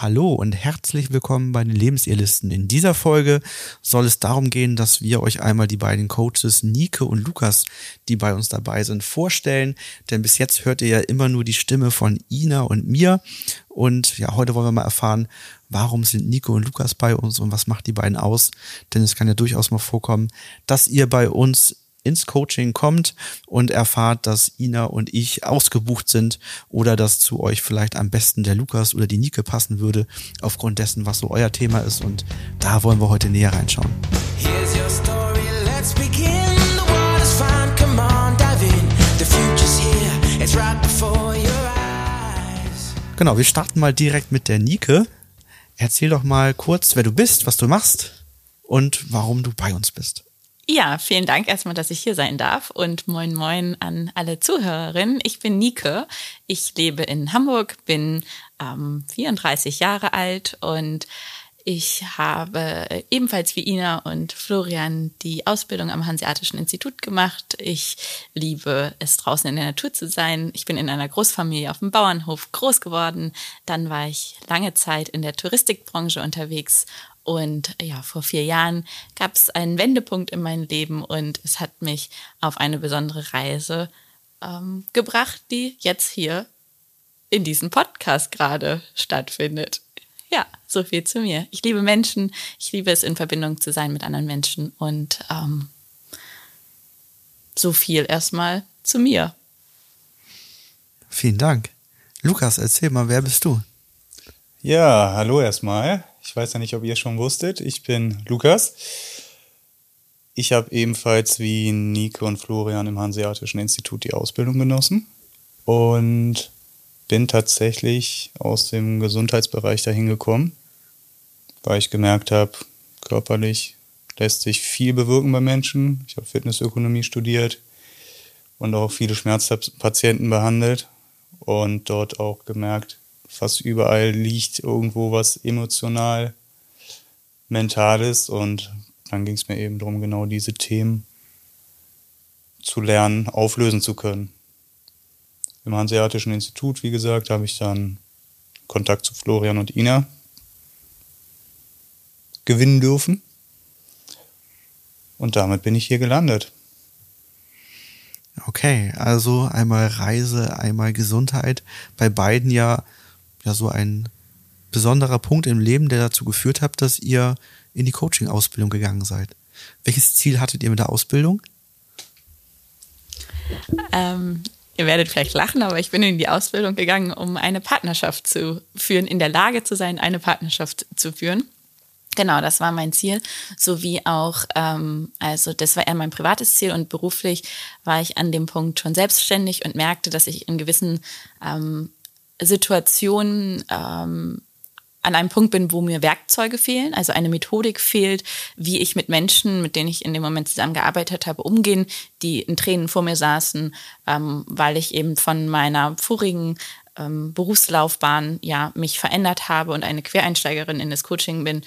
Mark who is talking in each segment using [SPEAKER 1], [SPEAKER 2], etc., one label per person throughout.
[SPEAKER 1] Hallo und herzlich willkommen bei den Lebensirrlisten. In dieser Folge soll es darum gehen, dass wir euch einmal die beiden Coaches Nike und Lukas, die bei uns dabei sind, vorstellen. Denn bis jetzt hört ihr ja immer nur die Stimme von Ina und mir. Und ja, heute wollen wir mal erfahren, warum sind Nico und Lukas bei uns und was macht die beiden aus? Denn es kann ja durchaus mal vorkommen, dass ihr bei uns ins Coaching kommt und erfahrt, dass Ina und ich ausgebucht sind oder dass zu euch vielleicht am besten der Lukas oder die Nike passen würde, aufgrund dessen, was so euer Thema ist. Und da wollen wir heute näher reinschauen. Here's your story, let's begin. The water's fine, come on, dive in. The future's here, it's right before your eyes. Genau, wir starten mal direkt mit der Nike. Erzähl doch mal kurz, wer du bist, was du machst und warum du bei uns bist.
[SPEAKER 2] Ja, vielen Dank erstmal, dass ich hier sein darf und moin moin an alle Zuhörerinnen. Ich bin Nike. Ich lebe in Hamburg, bin ähm, 34 Jahre alt und ich habe ebenfalls wie Ina und Florian die Ausbildung am Hanseatischen Institut gemacht. Ich liebe es, draußen in der Natur zu sein. Ich bin in einer Großfamilie auf dem Bauernhof groß geworden. Dann war ich lange Zeit in der Touristikbranche unterwegs und ja, vor vier Jahren gab es einen Wendepunkt in meinem Leben und es hat mich auf eine besondere Reise ähm, gebracht, die jetzt hier in diesem Podcast gerade stattfindet. Ja, so viel zu mir. Ich liebe Menschen, ich liebe es, in Verbindung zu sein mit anderen Menschen und ähm, so viel erstmal zu mir.
[SPEAKER 1] Vielen Dank. Lukas, erzähl mal, wer bist du?
[SPEAKER 3] Ja, hallo erstmal. Ich weiß ja nicht, ob ihr schon wusstet. Ich bin Lukas. Ich habe ebenfalls wie Nike und Florian im Hanseatischen Institut die Ausbildung genossen und bin tatsächlich aus dem Gesundheitsbereich dahin gekommen, weil ich gemerkt habe, körperlich lässt sich viel bewirken bei Menschen. Ich habe Fitnessökonomie studiert und auch viele Schmerzpatienten behandelt und dort auch gemerkt, fast überall liegt irgendwo was emotional Mentales und dann ging es mir eben darum, genau diese Themen zu lernen, auflösen zu können. Im Hanseatischen Institut, wie gesagt, habe ich dann Kontakt zu Florian und Ina gewinnen dürfen. Und damit bin ich hier gelandet.
[SPEAKER 1] Okay, also einmal Reise, einmal Gesundheit. Bei beiden ja ja so ein besonderer Punkt im Leben, der dazu geführt hat, dass ihr in die Coaching-Ausbildung gegangen seid. Welches Ziel hattet ihr mit der Ausbildung?
[SPEAKER 2] Ähm, ihr werdet vielleicht lachen, aber ich bin in die Ausbildung gegangen, um eine Partnerschaft zu führen, in der Lage zu sein, eine Partnerschaft zu führen. Genau, das war mein Ziel, sowie auch, ähm, also das war eher mein privates Ziel und beruflich war ich an dem Punkt schon selbstständig und merkte, dass ich in gewissen ähm, Situationen ähm, an einem Punkt bin, wo mir Werkzeuge fehlen, also eine Methodik fehlt, wie ich mit Menschen, mit denen ich in dem Moment zusammengearbeitet habe, umgehen, die in Tränen vor mir saßen, ähm, weil ich eben von meiner vorigen ähm, Berufslaufbahn ja mich verändert habe und eine Quereinsteigerin in das Coaching bin,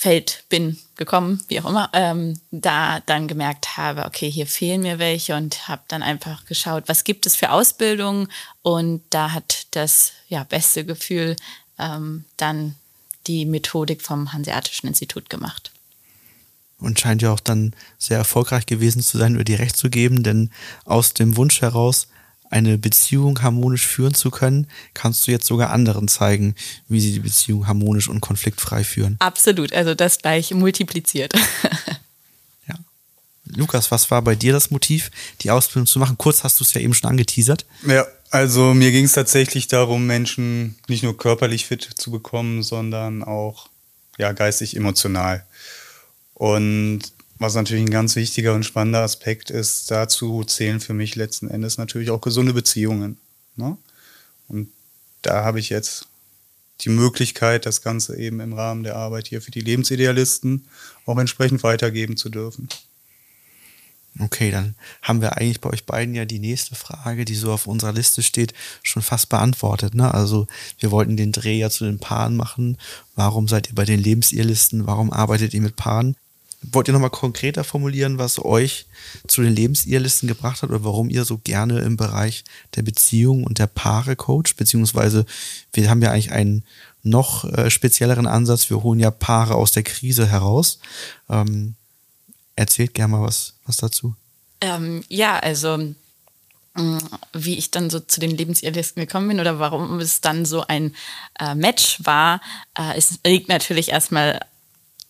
[SPEAKER 2] Feld bin gekommen, wie auch immer, ähm, da dann gemerkt habe, okay, hier fehlen mir welche und habe dann einfach geschaut, was gibt es für Ausbildungen und da hat das ja beste Gefühl ähm, dann die Methodik vom Hanseatischen Institut gemacht.
[SPEAKER 1] Und scheint ja auch dann sehr erfolgreich gewesen zu sein, über die Recht zu geben, denn aus dem Wunsch heraus, eine Beziehung harmonisch führen zu können, kannst du jetzt sogar anderen zeigen, wie sie die Beziehung harmonisch und konfliktfrei führen.
[SPEAKER 2] Absolut, also das gleich multipliziert.
[SPEAKER 1] ja. Lukas, was war bei dir das Motiv, die Ausbildung zu machen? Kurz hast du es ja eben schon angeteasert.
[SPEAKER 3] Ja, also mir ging es tatsächlich darum, Menschen nicht nur körperlich fit zu bekommen, sondern auch ja, geistig, emotional. Und was natürlich ein ganz wichtiger und spannender Aspekt ist, dazu zählen für mich letzten Endes natürlich auch gesunde Beziehungen. Ne? Und da habe ich jetzt die Möglichkeit, das Ganze eben im Rahmen der Arbeit hier für die Lebensidealisten auch entsprechend weitergeben zu dürfen.
[SPEAKER 1] Okay, dann haben wir eigentlich bei euch beiden ja die nächste Frage, die so auf unserer Liste steht, schon fast beantwortet. Ne? Also wir wollten den Dreh ja zu den Paaren machen. Warum seid ihr bei den Lebensirrlisten? Warum arbeitet ihr mit Paaren? Wollt ihr nochmal konkreter formulieren, was euch zu den Lebensirrlisten gebracht hat oder warum ihr so gerne im Bereich der Beziehung und der Paare coacht? Beziehungsweise wir haben ja eigentlich ein noch äh, spezielleren Ansatz. Wir holen ja Paare aus der Krise heraus. Ähm, erzählt gerne mal was, was dazu.
[SPEAKER 2] Ähm, ja, also mm, wie ich dann so zu den Lebensidealisten gekommen bin oder warum es dann so ein äh, Match war, äh, es liegt natürlich erstmal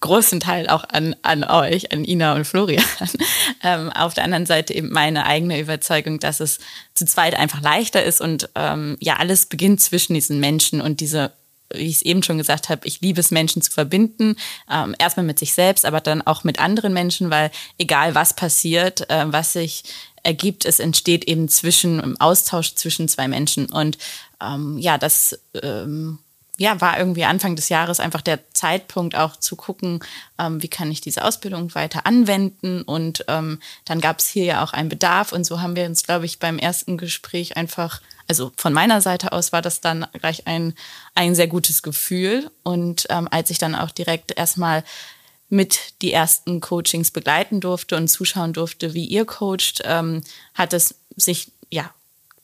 [SPEAKER 2] großen Teil auch an, an euch, an Ina und Florian. ähm, auf der anderen Seite eben meine eigene Überzeugung, dass es zu zweit einfach leichter ist und ähm, ja, alles beginnt zwischen diesen Menschen und diese wie ich es eben schon gesagt habe, ich liebe es, Menschen zu verbinden. Ähm, erstmal mit sich selbst, aber dann auch mit anderen Menschen, weil egal was passiert, äh, was sich ergibt, es entsteht eben zwischen, im Austausch zwischen zwei Menschen. Und ähm, ja, das ähm, ja, war irgendwie Anfang des Jahres einfach der Zeitpunkt auch zu gucken, ähm, wie kann ich diese Ausbildung weiter anwenden. Und ähm, dann gab es hier ja auch einen Bedarf. Und so haben wir uns, glaube ich, beim ersten Gespräch einfach, also von meiner Seite aus war das dann gleich ein, ein sehr gutes Gefühl. Und ähm, als ich dann auch direkt erstmal mit die ersten Coachings begleiten durfte und zuschauen durfte, wie ihr coacht, ähm, hat es sich ja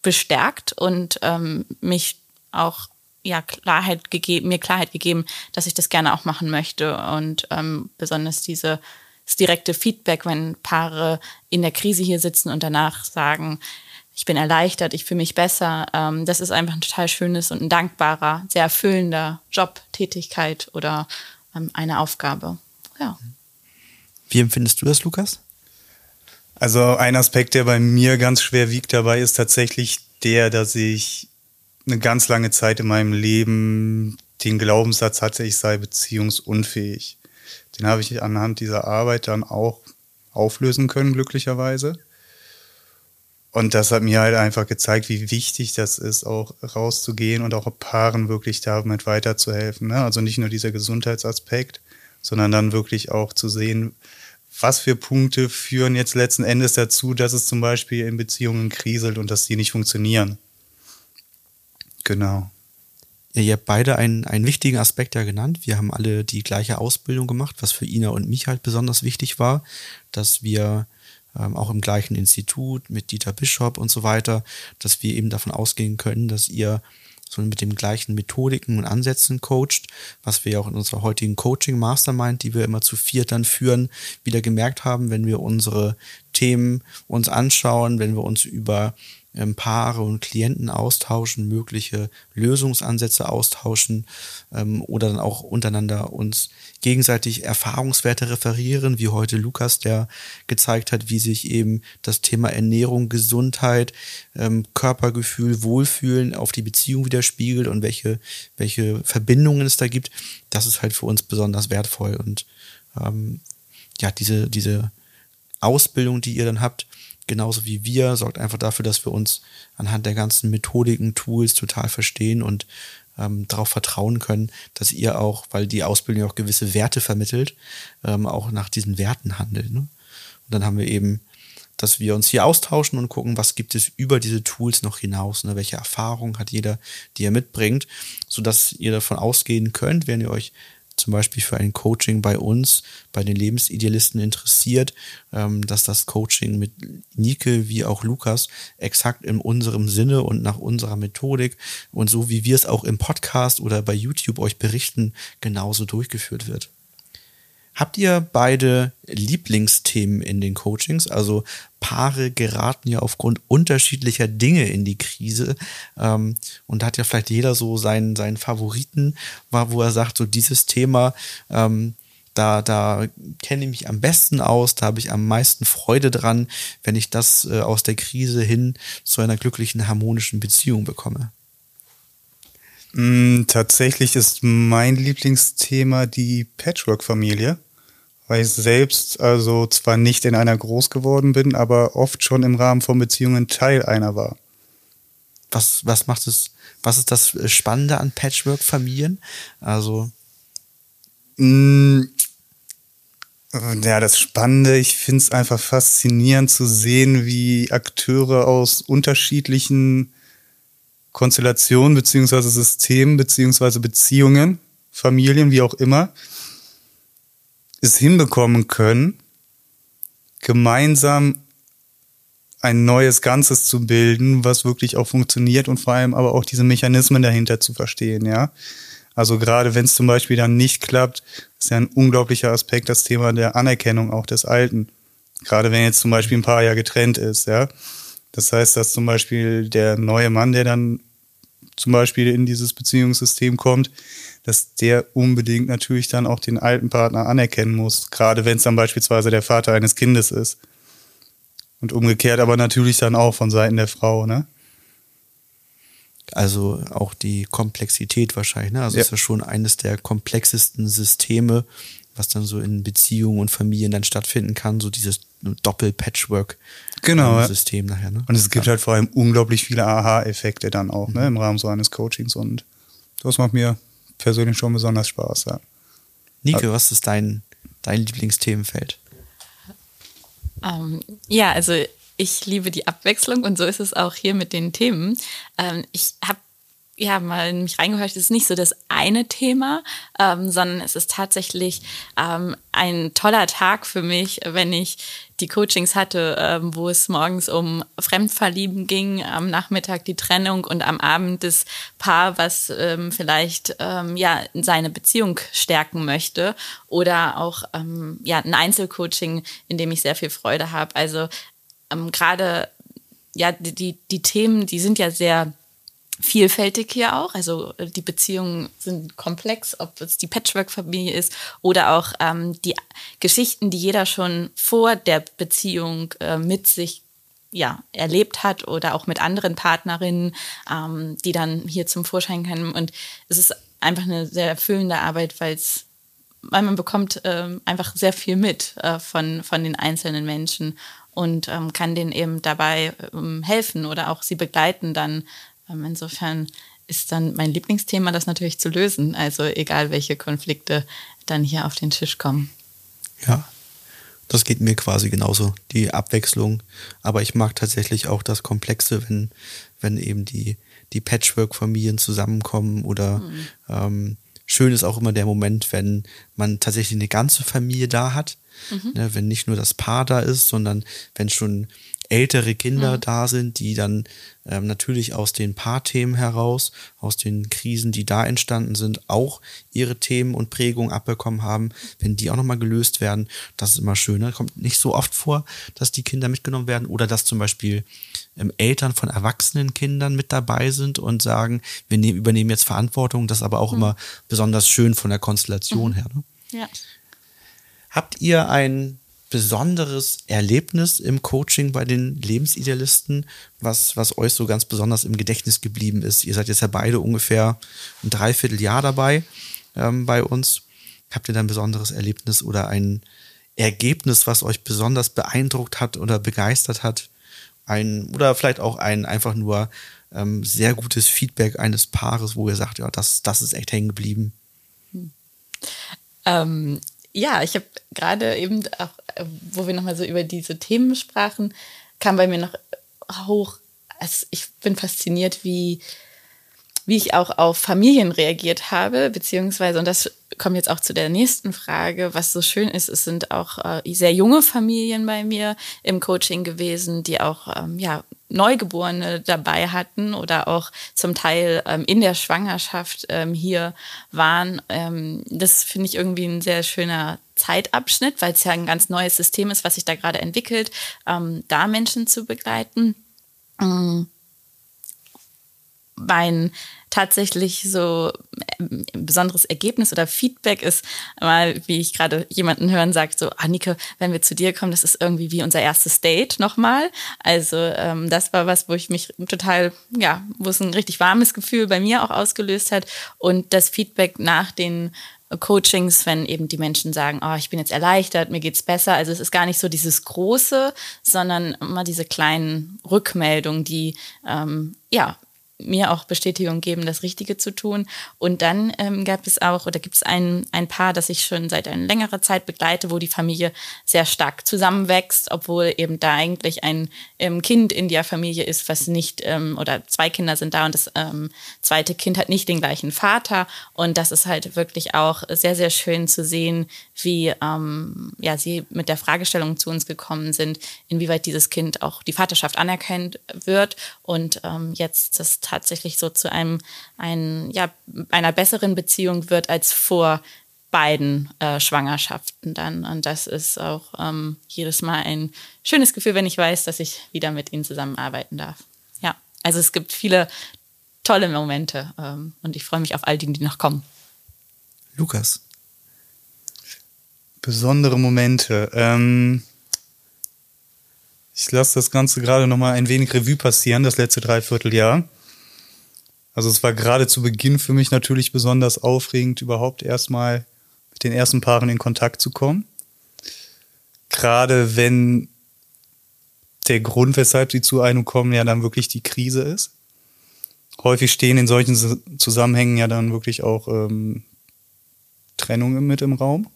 [SPEAKER 2] bestärkt und ähm, mich auch ja, Klarheit gegeben, mir Klarheit gegeben, dass ich das gerne auch machen möchte. Und ähm, besonders diese das direkte Feedback, wenn Paare in der Krise hier sitzen und danach sagen, ich bin erleichtert, ich fühle mich besser. Ähm, das ist einfach ein total schönes und ein dankbarer, sehr erfüllender Job, Tätigkeit oder ähm, eine Aufgabe. Ja.
[SPEAKER 1] Wie empfindest du das, Lukas?
[SPEAKER 3] Also ein Aspekt, der bei mir ganz schwer wiegt dabei, ist tatsächlich der, dass ich eine ganz lange Zeit in meinem Leben den Glaubenssatz hatte, ich sei beziehungsunfähig. Den habe ich anhand dieser Arbeit dann auch auflösen können, glücklicherweise. Und das hat mir halt einfach gezeigt, wie wichtig das ist, auch rauszugehen und auch Paaren wirklich damit weiterzuhelfen. Ne? Also nicht nur dieser Gesundheitsaspekt, sondern dann wirklich auch zu sehen, was für Punkte führen jetzt letzten Endes dazu, dass es zum Beispiel in Beziehungen kriselt und dass die nicht funktionieren. Genau.
[SPEAKER 1] Ihr habt beide einen, einen wichtigen Aspekt ja genannt. Wir haben alle die gleiche Ausbildung gemacht, was für Ina und mich halt besonders wichtig war, dass wir ähm, auch im gleichen Institut mit Dieter Bischof und so weiter, dass wir eben davon ausgehen können, dass ihr so mit den gleichen Methodiken und Ansätzen coacht, was wir ja auch in unserer heutigen Coaching Mastermind, die wir immer zu viert dann führen, wieder gemerkt haben, wenn wir unsere Themen uns anschauen, wenn wir uns über ähm, Paare und Klienten austauschen, mögliche Lösungsansätze austauschen ähm, oder dann auch untereinander uns gegenseitig Erfahrungswerte referieren, wie heute Lukas, der gezeigt hat, wie sich eben das Thema Ernährung, Gesundheit, ähm, Körpergefühl, Wohlfühlen auf die Beziehung widerspiegelt und welche, welche Verbindungen es da gibt. Das ist halt für uns besonders wertvoll und ähm, ja, diese, diese Ausbildung, die ihr dann habt, genauso wie wir, sorgt einfach dafür, dass wir uns anhand der ganzen Methodiken, Tools total verstehen und ähm, darauf vertrauen können, dass ihr auch, weil die Ausbildung auch gewisse Werte vermittelt, ähm, auch nach diesen Werten handelt. Ne? Und dann haben wir eben, dass wir uns hier austauschen und gucken, was gibt es über diese Tools noch hinaus, ne? welche Erfahrung hat jeder, die er mitbringt, sodass ihr davon ausgehen könnt, wenn ihr euch zum Beispiel für ein Coaching bei uns, bei den Lebensidealisten interessiert, ähm, dass das Coaching mit Nike wie auch Lukas exakt in unserem Sinne und nach unserer Methodik und so wie wir es auch im Podcast oder bei YouTube euch berichten, genauso durchgeführt wird. Habt ihr beide Lieblingsthemen in den Coachings? Also Paare geraten ja aufgrund unterschiedlicher Dinge in die Krise ähm, und da hat ja vielleicht jeder so seinen, seinen Favoriten, wo er sagt, so dieses Thema, ähm, da, da kenne ich mich am besten aus, da habe ich am meisten Freude dran, wenn ich das äh, aus der Krise hin zu einer glücklichen, harmonischen Beziehung bekomme.
[SPEAKER 3] Mm, tatsächlich ist mein Lieblingsthema die Patchwork-Familie weil ich selbst also zwar nicht in einer groß geworden bin, aber oft schon im Rahmen von Beziehungen Teil einer war.
[SPEAKER 1] Was, was macht es, was ist das Spannende an Patchwork-Familien? Also.
[SPEAKER 3] Mm, ja, das Spannende, ich finde es einfach faszinierend zu sehen, wie Akteure aus unterschiedlichen Konstellationen beziehungsweise Systemen beziehungsweise Beziehungen, Familien, wie auch immer, es hinbekommen können, gemeinsam ein neues Ganzes zu bilden, was wirklich auch funktioniert und vor allem aber auch diese Mechanismen dahinter zu verstehen, ja. Also gerade wenn es zum Beispiel dann nicht klappt, ist ja ein unglaublicher Aspekt das Thema der Anerkennung auch des Alten. Gerade wenn jetzt zum Beispiel ein Paar ja getrennt ist, ja. Das heißt, dass zum Beispiel der neue Mann, der dann zum Beispiel in dieses Beziehungssystem kommt, dass der unbedingt natürlich dann auch den alten Partner anerkennen muss, gerade wenn es dann beispielsweise der Vater eines Kindes ist. Und umgekehrt aber natürlich dann auch von Seiten der Frau, ne?
[SPEAKER 1] Also auch die Komplexität wahrscheinlich, ne? Also
[SPEAKER 3] Ja.
[SPEAKER 1] ist ja schon eines der komplexesten Systeme, was dann so in Beziehungen und Familien dann stattfinden kann, so dieses
[SPEAKER 3] Genau, ja.
[SPEAKER 1] Doppel-Patchwork-System nachher, ne?
[SPEAKER 3] Und es gibt halt vor allem unglaublich viele Aha-Effekte dann auch, ne, im Rahmen so eines Coachings. Und das macht mir persönlich schon besonders Spaß, ja.
[SPEAKER 1] Nike, was ist dein, dein Lieblingsthemenfeld?
[SPEAKER 2] Ähm, ja, also ich liebe die Abwechslung und so ist es auch hier mit den Themen. Ähm, ich habe ja mal in mich reingehört, ist nicht so das eine Thema, ähm, sondern es ist tatsächlich ähm, ein toller Tag für mich, wenn ich die Coachings hatte, ähm, wo es morgens um Fremdverlieben ging, am Nachmittag die Trennung und am Abend das Paar, was ähm, vielleicht ähm, ja seine Beziehung stärken möchte oder auch ähm, ja ein Einzelcoaching, in dem ich sehr viel Freude habe. Also ähm, gerade ja die die Themen, die sind ja sehr vielfältig hier auch. Also äh, die Beziehungen sind komplex, ob es die Patchwork-Familie ist oder auch ähm, die Geschichten, die jeder schon vor der Beziehung äh, mit sich ja, erlebt hat oder auch mit anderen Partnerinnen, ähm, die dann hier zum Vorschein kommen. Und es ist einfach eine sehr erfüllende Arbeit, weil es weil man bekommt ähm, einfach sehr viel mit äh, von, von den einzelnen Menschen und ähm, kann denen eben dabei ähm, helfen oder auch sie begleiten dann. Ähm, insofern ist dann mein Lieblingsthema, das natürlich zu lösen. Also egal, welche Konflikte dann hier auf den Tisch kommen.
[SPEAKER 1] Ja, das geht mir quasi genauso, die Abwechslung. Aber ich mag tatsächlich auch das Komplexe, wenn, wenn eben die, die Patchwork-Familien zusammenkommen oder ähm, schön ist auch immer der Moment, wenn man tatsächlich eine ganze Familie da hat. Ne, wenn nicht nur das Paar da ist, sondern wenn schon ältere Kinder da sind, die dann ähm, natürlich aus den Paarthemen heraus, aus den Krisen, die da entstanden sind, auch ihre Themen und Prägungen abbekommen haben, wenn die auch nochmal gelöst werden, das ist immer schön. Ne? Kommt nicht so oft vor, dass die Kinder mitgenommen werden oder dass zum Beispiel ähm, Eltern von erwachsenen Kindern mit dabei sind und sagen, wir nehmen, übernehmen jetzt Verantwortung. Das ist aber auch immer besonders schön von der Konstellation her. Ne?
[SPEAKER 2] Ja.
[SPEAKER 1] Habt ihr ein besonderes Erlebnis im Coaching bei den Lebensidealisten, was, was euch so ganz besonders im Gedächtnis geblieben ist? Ihr seid jetzt ja beide ungefähr ein Dreivierteljahr dabei ähm, bei uns. Habt ihr da ein besonderes Erlebnis oder ein Ergebnis, was euch besonders beeindruckt hat oder begeistert hat? Ein, oder vielleicht auch ein einfach nur ähm, sehr gutes Feedback eines Paares, wo ihr sagt, ja, das, das ist echt hängen geblieben.
[SPEAKER 2] Ähm, ja, ich habe gerade eben auch, wo wir nochmal so über diese Themen sprachen, kam bei mir noch hoch, also ich bin fasziniert, wie, wie ich auch auf Familien reagiert habe, beziehungsweise, und das kommt jetzt auch zu der nächsten Frage, was so schön ist, es sind auch äh, sehr junge Familien bei mir im Coaching gewesen, die auch ähm, ja, Neugeborene dabei hatten oder auch zum Teil ähm, in der Schwangerschaft ähm, hier waren. Ähm, das finde ich irgendwie ein sehr schöner Zeitabschnitt, weil es ja ein ganz neues System ist, was sich da gerade entwickelt, ähm, da Menschen zu begleiten. Ähm, mein tatsächlich so ähm, besonderes Ergebnis oder Feedback ist mal, wie ich gerade jemanden hören sagt, so, Annike, wenn wir zu dir kommen, das ist irgendwie wie unser erstes Date nochmal. Also ähm, das war was, wo ich mich total, ja, wo es ein richtig warmes Gefühl bei mir auch ausgelöst hat und das Feedback nach den Coachings, wenn eben die Menschen sagen, oh, ich bin jetzt erleichtert, mir geht's besser. Also es ist gar nicht so dieses Große, sondern immer diese kleinen Rückmeldungen, die ähm, ja mir auch Bestätigung geben, das Richtige zu tun. Und dann ähm, gab es auch oder gibt es ein, ein Paar, das ich schon seit einer längeren Zeit begleite, wo die Familie sehr stark zusammenwächst, obwohl eben da eigentlich ein ähm, Kind in der Familie ist, was nicht, ähm, oder zwei Kinder sind da und das ähm, zweite Kind hat nicht den gleichen Vater. Und das ist halt wirklich auch sehr, sehr schön zu sehen, wie ähm, ja, sie mit der Fragestellung zu uns gekommen sind, inwieweit dieses Kind auch die Vaterschaft anerkannt wird und ähm, jetzt das tatsächlich so zu einem, ein, ja, einer besseren Beziehung wird als vor beiden äh, Schwangerschaften dann. Und das ist auch ähm, jedes Mal ein schönes Gefühl, wenn ich weiß, dass ich wieder mit ihnen zusammenarbeiten darf. Ja, also es gibt viele tolle Momente ähm, und ich freue mich auf all die, die noch kommen.
[SPEAKER 1] Lukas.
[SPEAKER 3] Besondere Momente. Ähm, ich lasse das Ganze gerade noch mal ein wenig Revue passieren, das letzte Dreivierteljahr. Also es war gerade zu Beginn für mich natürlich besonders aufregend, überhaupt erstmal mit den ersten Paaren in Kontakt zu kommen. Gerade wenn der Grund, weshalb sie zu einem kommen, ja dann wirklich die Krise ist. Häufig stehen in solchen Zusammenhängen ja dann wirklich auch ähm, Trennungen mit im Raum.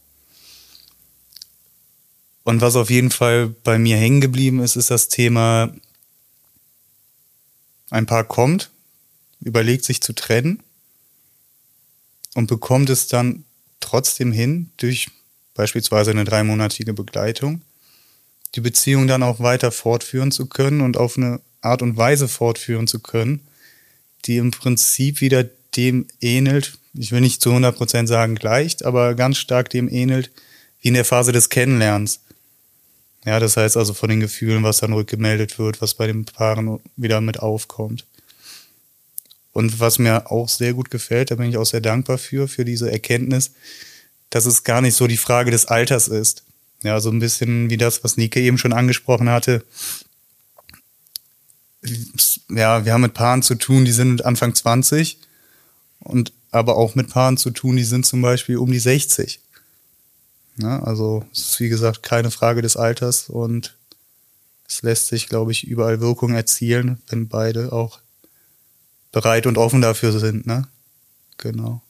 [SPEAKER 3] Und was auf jeden Fall bei mir hängen geblieben ist, ist das Thema, ein Paar kommt, überlegt sich zu trennen und bekommt es dann trotzdem hin, durch beispielsweise eine dreimonatige Begleitung, die Beziehung dann auch weiter fortführen zu können und auf eine Art und Weise fortführen zu können, die im Prinzip wieder dem ähnelt, ich will nicht zu 100% sagen gleicht, aber ganz stark dem ähnelt, wie in der Phase des Kennenlernens. Ja, das heißt also von den Gefühlen, was dann rückgemeldet wird, was bei den Paaren wieder mit aufkommt. Und was mir auch sehr gut gefällt, da bin ich auch sehr dankbar für, für diese Erkenntnis, dass es gar nicht so die Frage des Alters ist. Ja, so ein bisschen wie das, was Nike eben schon angesprochen hatte. Ja, wir haben mit Paaren zu tun, die sind Anfang 20 und aber auch mit Paaren zu tun, die sind zum Beispiel um die 60. Ja, also es ist wie gesagt keine Frage des Alters und es lässt sich, glaube ich, überall Wirkung erzielen, wenn beide auch bereit und offen dafür sind, ne? Genau.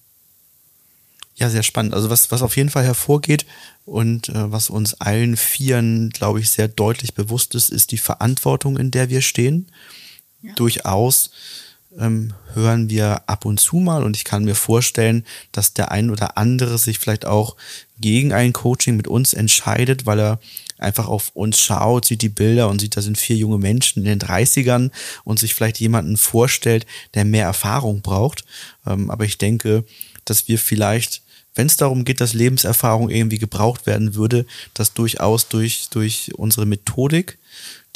[SPEAKER 1] Ja, sehr spannend. Also was, was auf jeden Fall hervorgeht und äh, was uns allen Vieren, glaube ich, sehr deutlich bewusst ist, ist die Verantwortung, in der wir stehen. Ja. Durchaus ähm, hören wir ab und zu mal und ich kann mir vorstellen, dass der ein oder andere sich vielleicht auch gegen ein Coaching mit uns entscheidet, weil er einfach auf uns schaut, sieht die Bilder und sieht, da sind vier junge Menschen in den 30ern und sich vielleicht jemanden vorstellt, der mehr Erfahrung braucht. Ähm, aber ich denke, dass wir vielleicht wenn es darum geht, dass Lebenserfahrung irgendwie gebraucht werden würde, das durchaus durch, durch unsere Methodik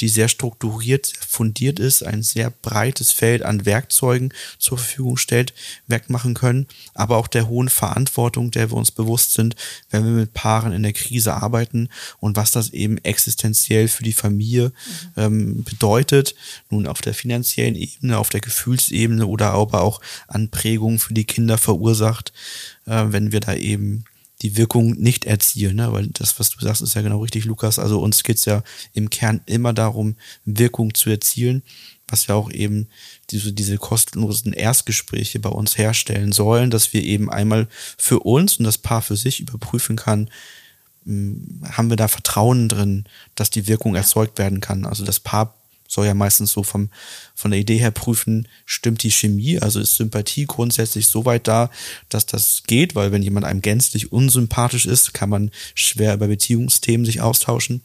[SPEAKER 1] die sehr strukturiert, fundiert ist, ein sehr breites Feld an Werkzeugen zur Verfügung stellt, wegmachen können, aber auch der hohen Verantwortung, der wir uns bewusst sind, wenn wir mit Paaren in der Krise arbeiten und was das eben existenziell für die Familie mhm. ähm, bedeutet, nun auf der finanziellen Ebene, auf der Gefühlsebene oder aber auch an Prägungen für die Kinder verursacht, äh, wenn wir da eben die Wirkung nicht erzielen. Ne? Weil das, was du sagst, ist ja genau richtig, Lukas. Also uns geht's ja im Kern immer darum, Wirkung zu erzielen, was ja auch eben diese, diese kostenlosen Erstgespräche bei uns herstellen sollen, dass wir eben einmal für uns und das Paar für sich überprüfen kann, hm, haben wir da Vertrauen drin, dass die Wirkung erzeugt werden kann. Also das Paar soll ja meistens so vom, von der Idee her prüfen, stimmt die Chemie, also ist Sympathie grundsätzlich so weit da, dass das geht, weil wenn jemand einem gänzlich unsympathisch ist, kann man schwer über Beziehungsthemen sich austauschen.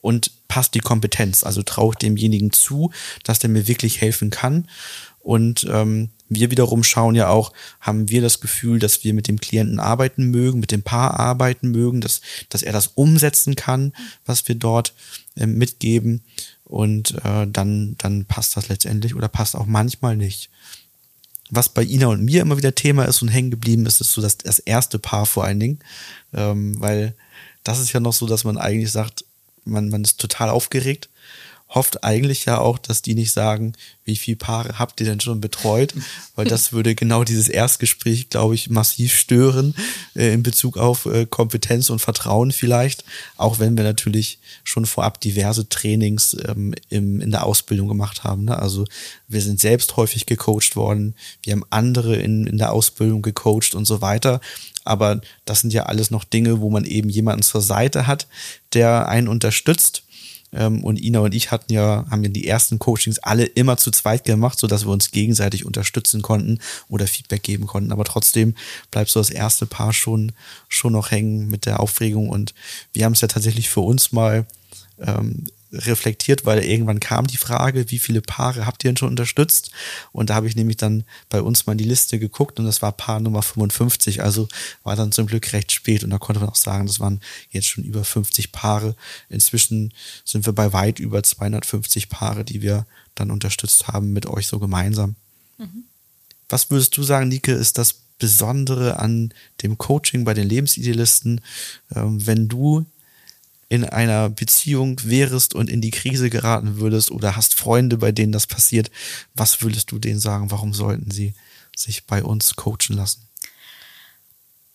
[SPEAKER 1] Und passt die Kompetenz, also traue ich demjenigen zu, dass der mir wirklich helfen kann? Und ähm, wir wiederum schauen ja auch, haben wir das Gefühl, dass wir mit dem Klienten arbeiten mögen, mit dem Paar arbeiten mögen, dass, dass er das umsetzen kann, was wir dort äh, mitgeben und äh, dann, dann passt das letztendlich oder passt auch manchmal nicht. Was bei Ina und mir immer wieder Thema ist und hängen geblieben ist, ist so das, das erste Paar vor allen Dingen. Ähm, weil das ist ja noch so, dass man eigentlich sagt, man, man ist total aufgeregt hofft eigentlich ja auch, dass die nicht sagen, wie viele Paare habt ihr denn schon betreut? Weil das würde genau dieses Erstgespräch, glaube ich, massiv stören äh, in Bezug auf äh, Kompetenz und Vertrauen vielleicht. Auch wenn wir natürlich schon vorab diverse Trainings ähm, im, in der Ausbildung gemacht haben. Ne? Also wir sind selbst häufig gecoacht worden. Wir haben andere in, in der Ausbildung gecoacht und so weiter. Aber das sind ja alles noch Dinge, wo man eben jemanden zur Seite hat, der einen unterstützt und Ina und ich hatten ja, haben ja die ersten Coachings alle immer zu zweit gemacht, so dass wir uns gegenseitig unterstützen konnten oder Feedback geben konnten. Aber trotzdem bleibt so das erste Paar schon, schon noch hängen mit der Aufregung. Und wir haben es ja tatsächlich für uns mal ähm, reflektiert, weil irgendwann kam die Frage, wie viele Paare habt ihr denn schon unterstützt? Und da habe ich nämlich dann bei uns mal in die Liste geguckt und das war Paar Nummer 55, also war dann zum Glück recht spät und da konnte man auch sagen, das waren jetzt schon über 50 Paare. Inzwischen sind wir bei weit über 250 Paare, die wir dann unterstützt haben mit euch so gemeinsam. Mhm. Was würdest du sagen, Nike, ist das Besondere an dem Coaching bei den Lebensidealisten, ähm, wenn du in einer Beziehung wärst und in die Krise geraten würdest oder hast Freunde, bei denen das passiert, was würdest du denen sagen? Warum sollten sie sich bei uns coachen lassen?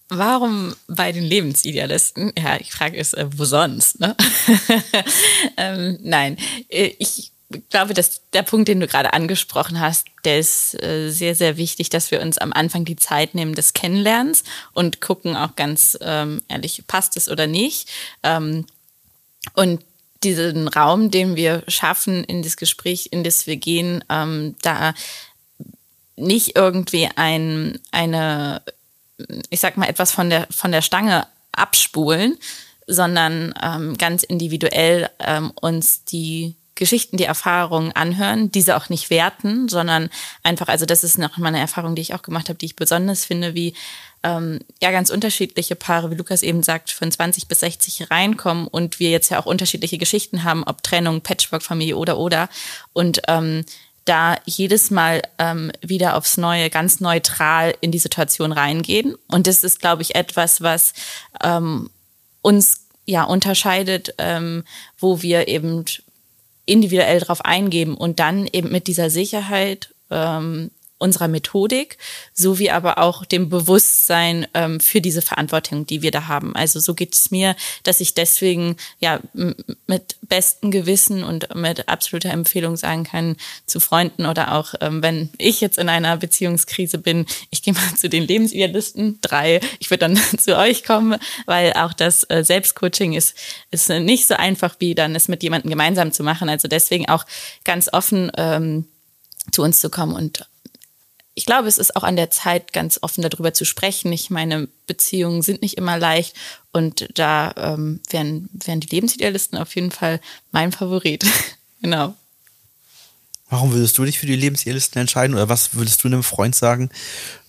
[SPEAKER 2] Warum bei den Lebensidealisten? Ja, ich frage ist, äh, wo sonst? Ne? ähm, nein, äh, ich glaube, dass der Punkt, den du gerade angesprochen hast, der ist äh, sehr, sehr wichtig, dass wir uns am Anfang die Zeit nehmen des Kennenlernens und gucken auch ganz ähm, ehrlich, passt es oder nicht. Ähm, und diesen Raum, den wir schaffen in das Gespräch, in das wir gehen, ähm, da nicht irgendwie ein, eine, ich sag mal, etwas von der, von der Stange abspulen, sondern ähm, ganz individuell ähm, uns die Geschichten, die Erfahrungen anhören, diese auch nicht werten, sondern einfach, also das ist noch mal eine Erfahrung, die ich auch gemacht habe, die ich besonders finde, wie ähm, ja ganz unterschiedliche Paare, wie Lukas eben sagt, von 20 bis 60 reinkommen und wir jetzt ja auch unterschiedliche Geschichten haben, ob Trennung, Patchwork-Familie oder oder und ähm, da jedes Mal ähm, wieder aufs Neue ganz neutral in die Situation reingehen. Und das ist, glaube ich, etwas, was ähm, uns ja unterscheidet, ähm, wo wir eben individuell darauf eingeben und dann eben mit dieser Sicherheit ähm, unserer Methodik, sowie aber auch dem Bewusstsein ähm, für diese Verantwortung, die wir da haben. Also so geht es mir, dass ich deswegen ja mit bestem Gewissen und mit absoluter Empfehlung sagen kann zu Freunden oder auch ähm, wenn ich jetzt in einer Beziehungskrise bin, ich gehe mal zu den Lebensidealisten, drei, ich würde dann zu euch kommen, weil auch das äh, Selbstcoaching ist, ist nicht so einfach wie dann es mit jemandem gemeinsam zu machen. Also deswegen auch ganz offen ähm, zu uns zu kommen und ich glaube, es ist auch an der Zeit, ganz offen darüber zu sprechen. Ich meine, Beziehungen sind nicht immer leicht und da ähm, wären, wären die Lebensidealisten auf jeden Fall mein Favorit. genau.
[SPEAKER 1] Warum würdest du dich für die Lebensidealisten entscheiden oder was würdest du einem Freund sagen,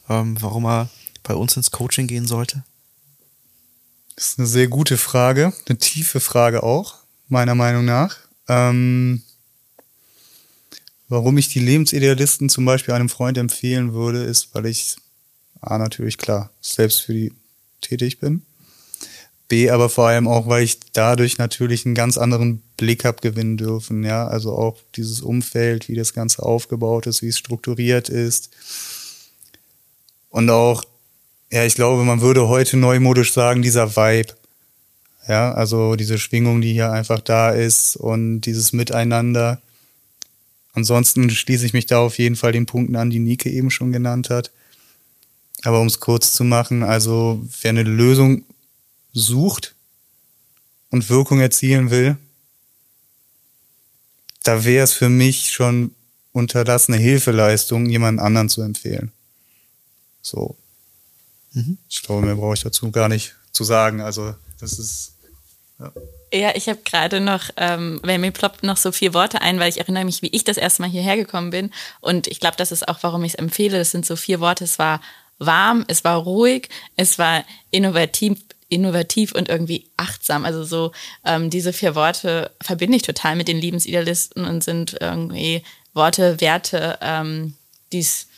[SPEAKER 1] ähm, warum er bei uns ins Coaching gehen sollte?
[SPEAKER 3] Das ist eine sehr gute Frage, eine tiefe Frage auch, meiner Meinung nach. Ähm, Warum ich die Lebensidealisten zum Beispiel einem Freund empfehlen würde, ist, weil ich A, natürlich klar, selbst für die tätig bin. B, aber vor allem auch, weil ich dadurch natürlich einen ganz anderen Blick habe gewinnen dürfen. Ja, also auch dieses Umfeld, wie das Ganze aufgebaut ist, wie es strukturiert ist. Und auch, ja, ich glaube, man würde heute neumodisch sagen, dieser Vibe. Ja, also diese Schwingung, die hier einfach da ist und dieses Miteinander. Ansonsten schließe ich mich da auf jeden Fall den Punkten an, die Nike eben schon genannt hat. Aber um es kurz zu machen, also wer eine Lösung sucht und Wirkung erzielen will, da wäre es für mich schon unterlassene Hilfeleistung, jemand anderen zu empfehlen. So. Mhm. Ich glaube, mehr brauche ich dazu gar nicht zu sagen. Also, das ist.
[SPEAKER 2] Ja. Ja, ich habe gerade noch, ähm, weil mir ploppt noch so vier Worte ein, weil ich erinnere mich, wie ich das erste Mal hierher gekommen bin. Und ich glaube, das ist auch, warum ich es empfehle. Das sind so vier Worte. Es war warm, es war ruhig, es war innovativ, innovativ und irgendwie achtsam. Also so ähm, diese vier Worte verbinde ich total mit den Liebensidealisten und sind irgendwie Worte, Werte, ähm, die's,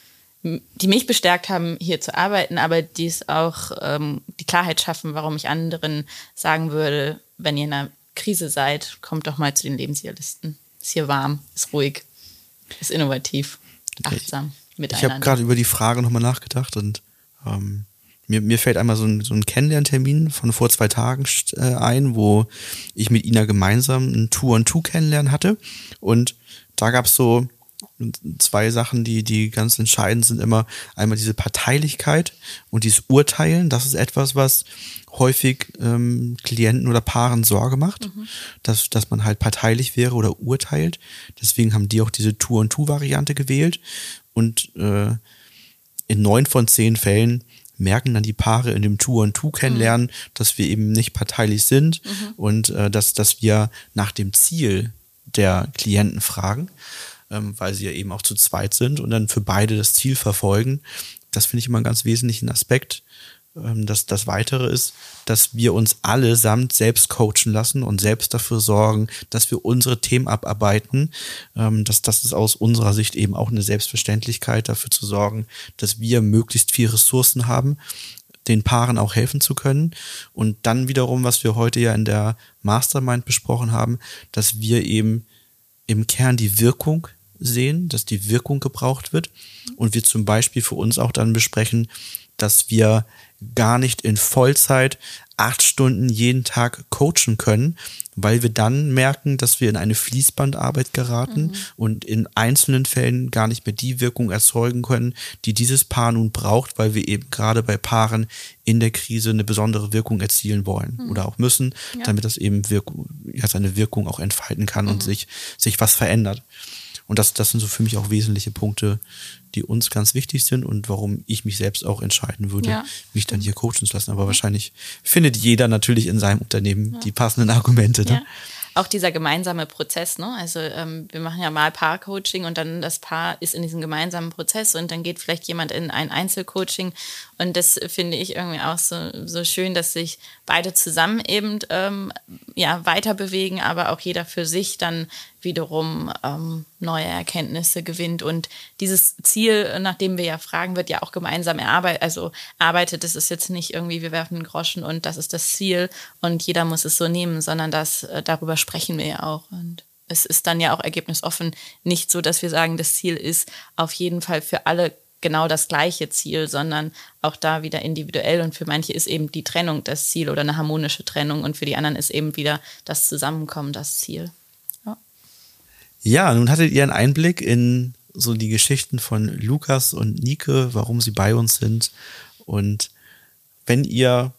[SPEAKER 2] die mich bestärkt haben, hier zu arbeiten, aber die es auch ähm, die Klarheit schaffen, warum ich anderen sagen würde, wenn ihr in einer Krise seid, kommt doch mal zu den Lebensidealisten. Ist hier warm, ist ruhig, ist innovativ, achtsam
[SPEAKER 1] miteinander. Ich habe gerade über die Frage nochmal nachgedacht und ähm, mir, mir fällt einmal so ein, so ein Kennenlerntermin von vor zwei Tagen äh, ein, wo ich mit Ina gemeinsam ein Two-on-Two kennenlernen hatte. Und da gab es so zwei Sachen, die, die ganz entscheidend sind. Immer einmal diese Parteilichkeit und dieses Urteilen. Das ist etwas, was häufig ähm, Klienten oder Paaren Sorge macht, mhm. dass, dass man halt parteilich wäre oder urteilt. Deswegen haben die auch diese Two-on-Two-Variante gewählt. Und äh, in neun von zehn Fällen merken dann die Paare in dem Two-on-Two kennenlernen, mhm. dass wir eben nicht parteilich sind mhm. und äh, dass, dass wir nach dem Ziel der Klienten fragen, ähm, weil sie ja eben auch zu zweit sind und dann für beide das Ziel verfolgen. Das finde ich immer einen ganz wesentlichen Aspekt. Ähm, das, das Weitere ist, dass wir uns allesamt selbst coachen lassen und selbst dafür sorgen, dass wir unsere Themen abarbeiten. Ähm, das, das ist aus unserer Sicht eben auch eine Selbstverständlichkeit, dafür zu sorgen, dass wir möglichst viel Ressourcen haben, den Paaren auch helfen zu können. Und dann wiederum, was wir heute ja in der Mastermind besprochen haben, dass wir eben im Kern die Wirkung sehen, dass die Wirkung gebraucht wird und wir zum Beispiel für uns auch dann besprechen, dass wir gar nicht in Vollzeit acht Stunden jeden Tag coachen können, weil wir dann merken, dass wir in eine Fließbandarbeit geraten mhm. und in einzelnen Fällen gar nicht mehr die Wirkung erzeugen können, die dieses Paar nun braucht, weil wir eben gerade bei Paaren in der Krise eine besondere Wirkung erzielen wollen mhm. oder auch müssen, ja. damit das eben Wirkung, ja, seine Wirkung auch entfalten kann mhm. und sich, sich was verändert. Und das, das sind so für mich auch wesentliche Punkte, die uns ganz wichtig sind und warum ich mich selbst auch entscheiden würde, ja. mich dann hier coachen zu lassen. Aber wahrscheinlich findet jeder natürlich in seinem Unternehmen ja. die passenden Argumente. Ne?
[SPEAKER 2] auch dieser gemeinsame Prozess, ne? Also ähm, wir machen ja mal Paar-Coaching und dann das Paar ist in diesem gemeinsamen Prozess und dann geht vielleicht jemand in ein Einzelcoaching und das finde ich irgendwie auch so, so schön, dass sich beide zusammen eben ähm, ja, weiter bewegen, aber auch jeder für sich dann wiederum ähm, neue Erkenntnisse gewinnt. Und dieses Ziel, nach dem wir ja fragen, wird ja auch gemeinsam erarbeitet. Also arbeitet, das ist jetzt nicht irgendwie, wir werfen einen Groschen und das ist das Ziel und jeder muss es so nehmen, sondern das, äh, darüber sprechen wir ja auch. Und es ist dann ja auch ergebnisoffen nicht so, dass wir sagen, das Ziel ist auf jeden Fall für alle genau das gleiche Ziel, sondern auch da wieder individuell. Und für manche ist eben die Trennung das Ziel oder eine harmonische Trennung und für die anderen ist eben wieder das Zusammenkommen das Ziel.
[SPEAKER 1] Ja, nun hattet ihr einen Einblick in so die Geschichten von Lukas und Nike, warum sie bei uns sind. Und wenn ihr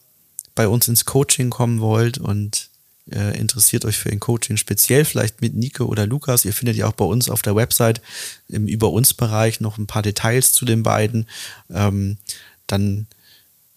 [SPEAKER 1] bei uns ins Coaching kommen wollt und äh, interessiert euch für ein Coaching speziell, vielleicht mit Nike oder Lukas. Ihr findet ja auch bei uns auf der Website im Über uns Bereich noch ein paar Details zu den beiden. Ähm, dann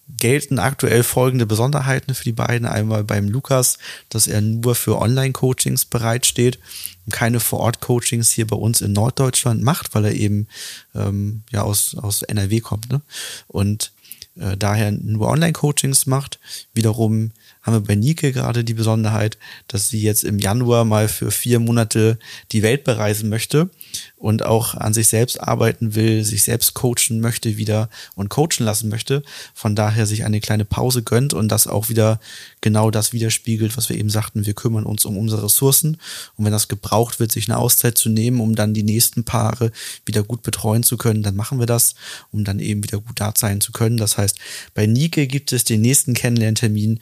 [SPEAKER 1] gelten aktuell folgende Besonderheiten für die beiden. Einmal beim Lukas, dass er nur für Online-Coachings bereitsteht und keine Vor-Ort-Coachings hier bei uns in Norddeutschland macht, weil er eben ähm, ja aus, aus NRW kommt ne? und äh, daher nur Online-Coachings macht. Wiederum haben wir bei Nike gerade die Besonderheit, dass sie jetzt im Januar mal für vier Monate die Welt bereisen möchte und auch an sich selbst arbeiten will, sich selbst coachen möchte wieder und coachen lassen möchte. Von daher sich eine kleine Pause gönnt und das auch wieder genau das widerspiegelt, was wir eben sagten. Wir kümmern uns um unsere Ressourcen und wenn das gebraucht wird, sich eine Auszeit zu nehmen, um dann die nächsten Paare wieder gut betreuen zu können, dann machen wir das, um dann eben wieder gut da sein zu können. Das heißt, bei Nike gibt es den nächsten Kennenlerntermin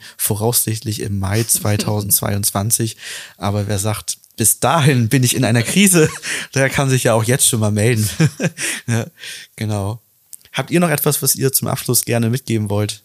[SPEAKER 1] voraussichtlich im Mai 2022. Aber wer sagt, bis dahin bin ich in einer Krise, der kann sich ja auch jetzt schon mal melden. ja, genau. Habt ihr noch etwas, was ihr zum Abschluss gerne mitgeben wollt?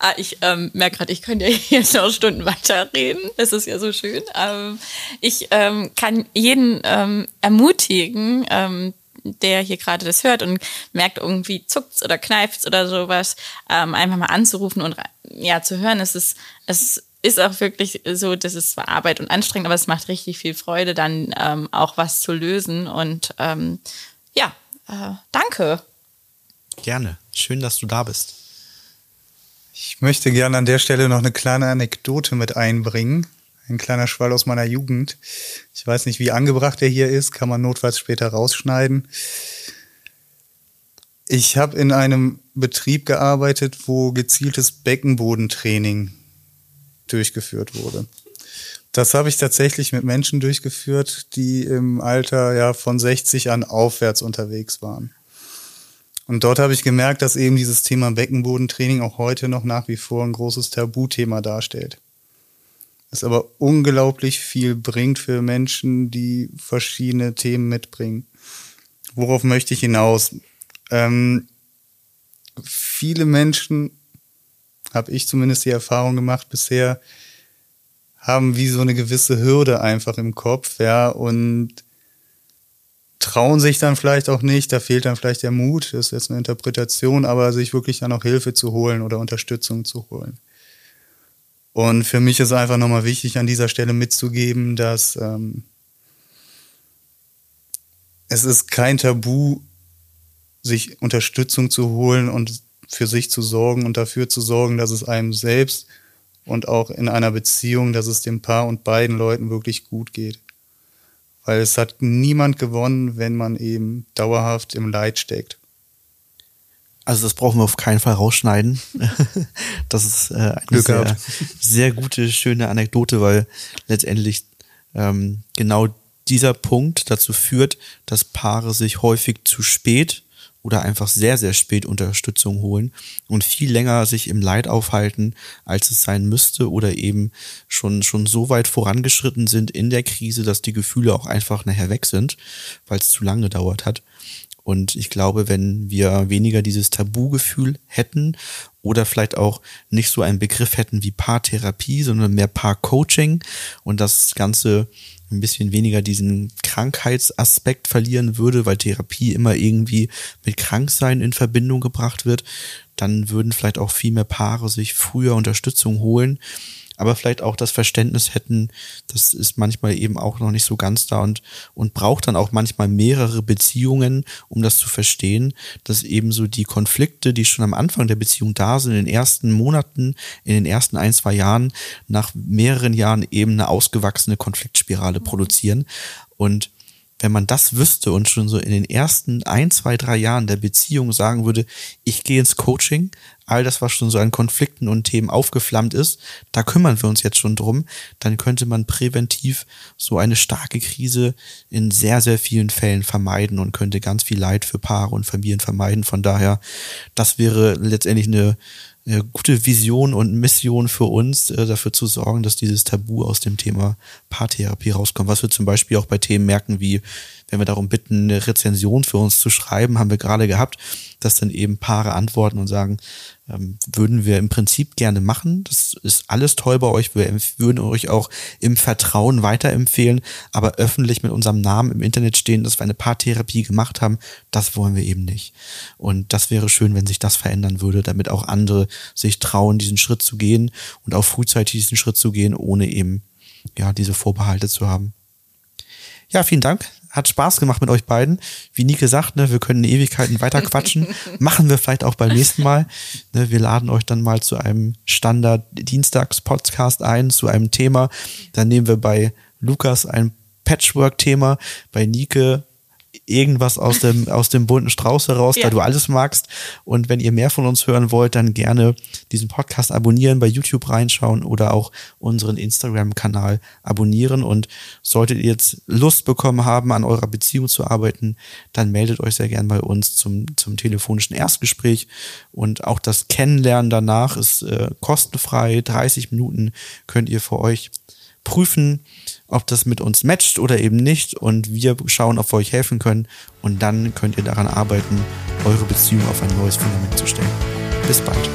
[SPEAKER 2] Ah, ich ähm, merke gerade, ich könnte ja jetzt noch Stunden weiterreden. Das ist ja so schön. Ähm, ich ähm, kann jeden ähm, ermutigen, ähm, der hier gerade das hört und merkt, irgendwie zuckt's oder kneift's oder sowas, ähm, einfach mal anzurufen und ja zu hören. Es ist, es ist auch wirklich so, das ist zwar Arbeit und anstrengend, aber es macht richtig viel Freude, dann ähm, auch was zu lösen. Und ähm, ja, äh, danke.
[SPEAKER 1] Gerne. Schön, dass du da bist.
[SPEAKER 3] Ich möchte gerne an der Stelle noch eine kleine Anekdote mit einbringen. Ein kleiner Schwall aus meiner Jugend. Ich weiß nicht, wie angebracht er hier ist, kann man notfalls später rausschneiden. Ich habe in einem Betrieb gearbeitet, wo gezieltes Beckenbodentraining durchgeführt wurde. Das habe ich tatsächlich mit Menschen durchgeführt, die im Alter ja von 60 an aufwärts unterwegs waren. Und dort habe ich gemerkt, dass eben dieses Thema Beckenbodentraining auch heute noch nach wie vor ein großes Tabuthema darstellt. Es aber unglaublich viel bringt für Menschen, die verschiedene Themen mitbringen. Worauf möchte ich hinaus? Ähm, viele Menschen habe ich zumindest die Erfahrung gemacht bisher, haben wie so eine gewisse Hürde einfach im Kopf, ja, und trauen sich dann vielleicht auch nicht, da fehlt dann vielleicht der Mut, das ist jetzt eine Interpretation, aber sich wirklich dann auch Hilfe zu holen oder Unterstützung zu holen. Und für mich ist einfach nochmal wichtig, an dieser Stelle mitzugeben, dass ähm, es ist kein Tabu, sich Unterstützung zu holen und für sich zu sorgen und dafür zu sorgen, dass es einem selbst und auch in einer Beziehung, dass es dem Paar und beiden Leuten wirklich gut geht. Weil es hat niemand gewonnen, wenn man eben dauerhaft im Leid steckt.
[SPEAKER 1] Also das brauchen wir auf keinen Fall rausschneiden. das ist äh, eine sehr, sehr, gute, schöne Anekdote, weil letztendlich ähm, genau dieser Punkt dazu führt, dass Paare sich häufig zu spät oder einfach sehr, sehr spät Unterstützung holen und viel länger sich im Leid aufhalten, als es sein müsste oder eben schon, schon so weit vorangeschritten sind in der Krise, dass die Gefühle auch einfach nachher weg sind, weil es zu lange gedauert hat. Und ich glaube, wenn wir weniger dieses Tabugefühl hätten oder vielleicht auch nicht so einen Begriff hätten wie Paartherapie, sondern mehr Paarcoaching und das Ganze ein bisschen weniger diesen Krankheitsaspekt verlieren würde, weil Therapie immer irgendwie mit Kranksein in Verbindung gebracht wird, dann würden vielleicht auch viel mehr Paare sich früher Unterstützung holen aber vielleicht auch das Verständnis hätten, das ist manchmal eben auch noch nicht so ganz da und, und braucht dann auch manchmal mehrere Beziehungen, um das zu verstehen, dass eben so die Konflikte, die schon am Anfang der Beziehung da sind, in den ersten Monaten, in den ersten ein, zwei Jahren, nach mehreren Jahren eben eine ausgewachsene Konfliktspirale produzieren. Und wenn man das wüsste und schon so in den ersten ein, zwei, drei Jahren der Beziehung sagen würde, ich gehe ins Coaching, all das, was schon so an Konflikten und Themen aufgeflammt ist, da kümmern wir uns jetzt schon drum, dann könnte man präventiv so eine starke Krise in sehr, sehr vielen Fällen vermeiden und könnte ganz viel Leid für Paare und Familien vermeiden. Von daher, das wäre letztendlich eine, eine gute Vision und Mission für uns, äh, dafür zu sorgen, dass dieses Tabu aus dem Thema Paartherapie rauskommt. Was wir zum Beispiel auch bei Themen merken, wie wenn wir darum bitten, eine Rezension für uns zu schreiben, haben wir gerade gehabt, dass dann eben Paare antworten und sagen, ähm, würden wir im Prinzip gerne machen. Das ist alles toll bei euch. Wir würden euch auch im Vertrauen weiterempfehlen, aber öffentlich mit unserem Namen im Internet stehen, dass wir eine Paartherapie gemacht haben, das wollen wir eben nicht. Und das wäre schön, wenn sich das verändern würde, damit auch andere sich trauen, diesen Schritt zu gehen und auch frühzeitig diesen Schritt zu gehen, ohne eben ja diese Vorbehalte zu haben. Ja, vielen Dank hat Spaß gemacht mit euch beiden. Wie Nike sagt, ne, wir können Ewigkeiten weiter quatschen. Machen wir vielleicht auch beim nächsten Mal. Ne, wir laden euch dann mal zu einem Standard-Dienstags-Podcast ein, zu einem Thema. Dann nehmen wir bei Lukas ein Patchwork-Thema, bei Nike irgendwas aus dem, aus dem bunten Strauß heraus, ja. da du alles magst. Und wenn ihr mehr von uns hören wollt, dann gerne diesen Podcast abonnieren, bei YouTube reinschauen oder auch unseren Instagram-Kanal abonnieren. Und solltet ihr jetzt Lust bekommen haben, an eurer Beziehung zu arbeiten, dann meldet euch sehr gern bei uns zum, zum telefonischen Erstgespräch. Und auch das Kennenlernen danach ist äh, kostenfrei. 30 Minuten könnt ihr für euch prüfen, ob das mit uns matcht oder eben nicht. Und wir schauen, ob wir euch helfen können. Und dann könnt ihr daran arbeiten, eure Beziehung auf ein neues Fundament zu stellen. Bis bald.